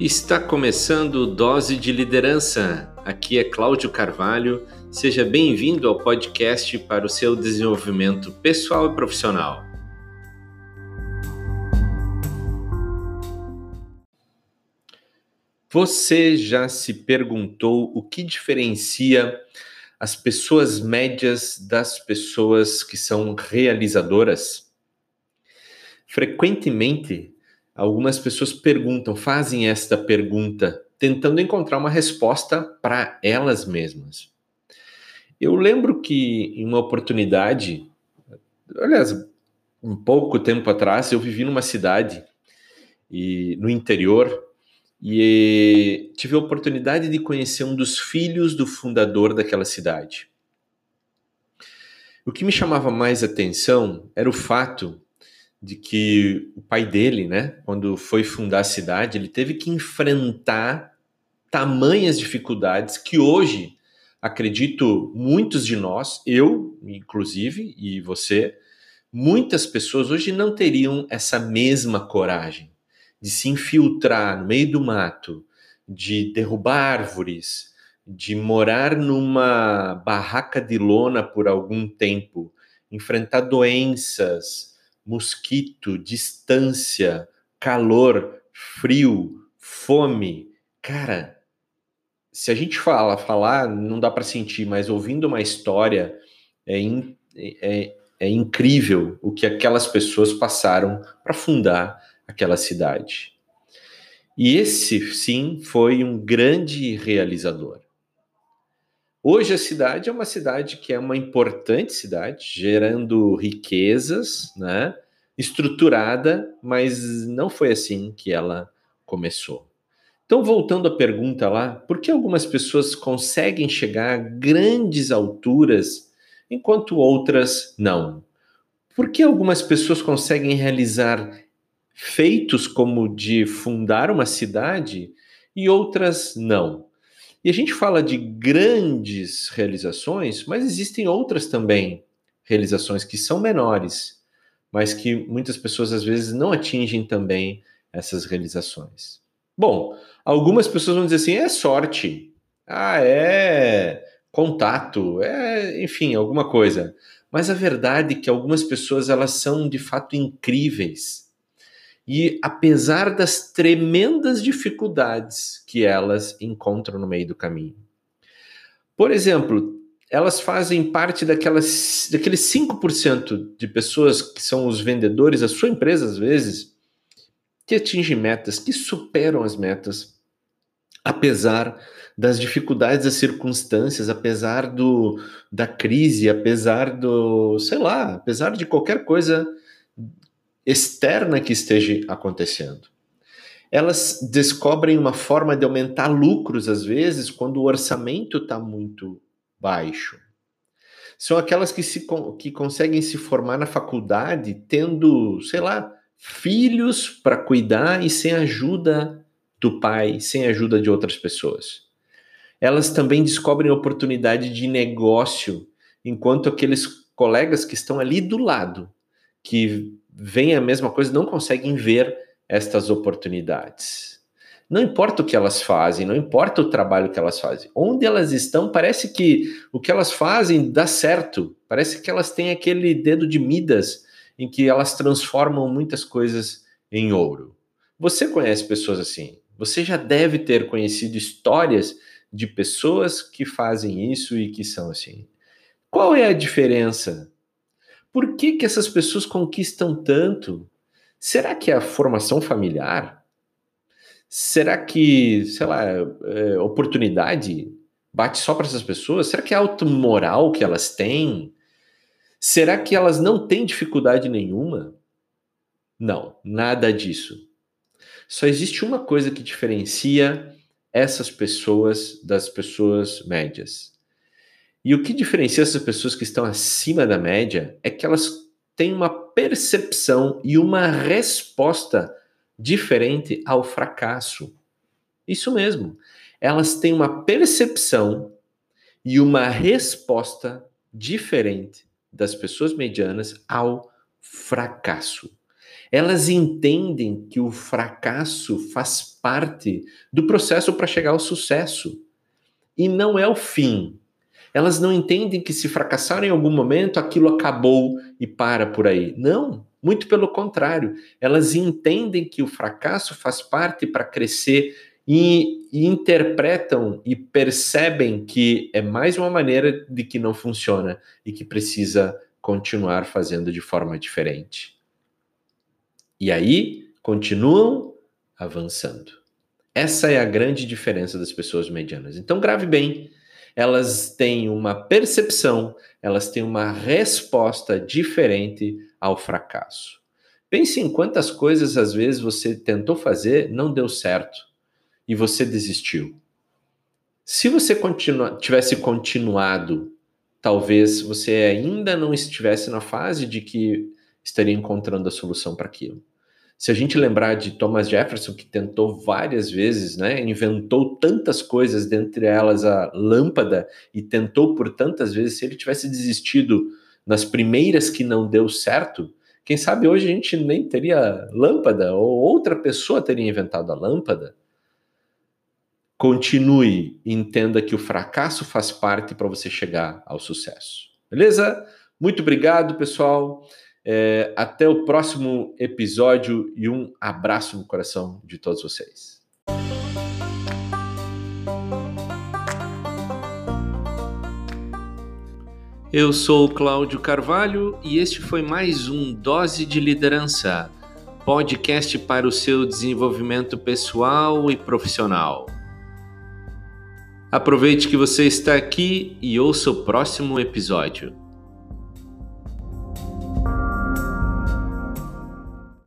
Está começando Dose de Liderança. Aqui é Cláudio Carvalho. Seja bem-vindo ao podcast para o seu desenvolvimento pessoal e profissional. Você já se perguntou o que diferencia as pessoas médias das pessoas que são realizadoras? Frequentemente, algumas pessoas perguntam, fazem esta pergunta, tentando encontrar uma resposta para elas mesmas. Eu lembro que em uma oportunidade, aliás, um pouco tempo atrás, eu vivi numa cidade e no interior e tive a oportunidade de conhecer um dos filhos do fundador daquela cidade. O que me chamava mais atenção era o fato de que o pai dele, né, quando foi fundar a cidade, ele teve que enfrentar tamanhas dificuldades que hoje, acredito, muitos de nós, eu inclusive e você, muitas pessoas hoje não teriam essa mesma coragem de se infiltrar no meio do mato, de derrubar árvores, de morar numa barraca de lona por algum tempo, enfrentar doenças, mosquito, distância, calor, frio, fome. Cara, se a gente fala, falar, não dá para sentir, mas ouvindo uma história, é, in, é, é incrível o que aquelas pessoas passaram para fundar aquela cidade. E esse, sim, foi um grande realizador. Hoje a cidade é uma cidade que é uma importante cidade, gerando riquezas, né? Estruturada, mas não foi assim que ela começou. Então, voltando à pergunta lá, por que algumas pessoas conseguem chegar a grandes alturas enquanto outras não? Por que algumas pessoas conseguem realizar feitos como de fundar uma cidade e outras não? E a gente fala de grandes realizações, mas existem outras também realizações que são menores, mas que muitas pessoas às vezes não atingem também essas realizações. Bom, algumas pessoas vão dizer assim: é sorte, ah, é contato, é, enfim, alguma coisa. Mas a verdade é que algumas pessoas elas são de fato incríveis e apesar das tremendas dificuldades que elas encontram no meio do caminho. Por exemplo, elas fazem parte daquelas, daqueles 5% de pessoas que são os vendedores da sua empresa, às vezes, que atingem metas, que superam as metas, apesar das dificuldades das circunstâncias, apesar do, da crise, apesar do, sei lá, apesar de qualquer coisa externa que esteja acontecendo. Elas descobrem uma forma de aumentar lucros, às vezes, quando o orçamento está muito baixo. São aquelas que, se, que conseguem se formar na faculdade tendo, sei lá, filhos para cuidar e sem ajuda do pai, sem ajuda de outras pessoas. Elas também descobrem oportunidade de negócio, enquanto aqueles colegas que estão ali do lado, que veem a mesma coisa não conseguem ver estas oportunidades. Não importa o que elas fazem, não importa o trabalho que elas fazem. Onde elas estão, parece que o que elas fazem dá certo. Parece que elas têm aquele dedo de Midas em que elas transformam muitas coisas em ouro. Você conhece pessoas assim? Você já deve ter conhecido histórias de pessoas que fazem isso e que são assim. Qual é a diferença por que, que essas pessoas conquistam tanto? Será que é a formação familiar? Será que, sei lá, é, oportunidade bate só para essas pessoas? Será que é a automoral que elas têm? Será que elas não têm dificuldade nenhuma? Não, nada disso. Só existe uma coisa que diferencia essas pessoas das pessoas médias. E o que diferencia essas pessoas que estão acima da média é que elas têm uma percepção e uma resposta diferente ao fracasso. Isso mesmo. Elas têm uma percepção e uma resposta diferente das pessoas medianas ao fracasso. Elas entendem que o fracasso faz parte do processo para chegar ao sucesso e não é o fim. Elas não entendem que se fracassar em algum momento aquilo acabou e para por aí. Não, muito pelo contrário. Elas entendem que o fracasso faz parte para crescer e, e, interpretam e percebem que é mais uma maneira de que não funciona e que precisa continuar fazendo de forma diferente. E aí continuam avançando. Essa é a grande diferença das pessoas medianas. Então, grave bem. Elas têm uma percepção, elas têm uma resposta diferente ao fracasso. Pense em quantas coisas às vezes você tentou fazer, não deu certo e você desistiu. Se você tivesse continuado, talvez você ainda não estivesse na fase de que estaria encontrando a solução para aquilo. Se a gente lembrar de Thomas Jefferson, que tentou várias vezes, né, inventou tantas coisas, dentre elas a lâmpada, e tentou por tantas vezes, se ele tivesse desistido nas primeiras que não deu certo, quem sabe hoje a gente nem teria lâmpada, ou outra pessoa teria inventado a lâmpada. Continue, entenda que o fracasso faz parte para você chegar ao sucesso. Beleza? Muito obrigado, pessoal. É, até o próximo episódio e um abraço no coração de todos vocês. Eu sou Cláudio Carvalho e este foi mais um Dose de Liderança, podcast para o seu desenvolvimento pessoal e profissional. Aproveite que você está aqui e ouça o próximo episódio.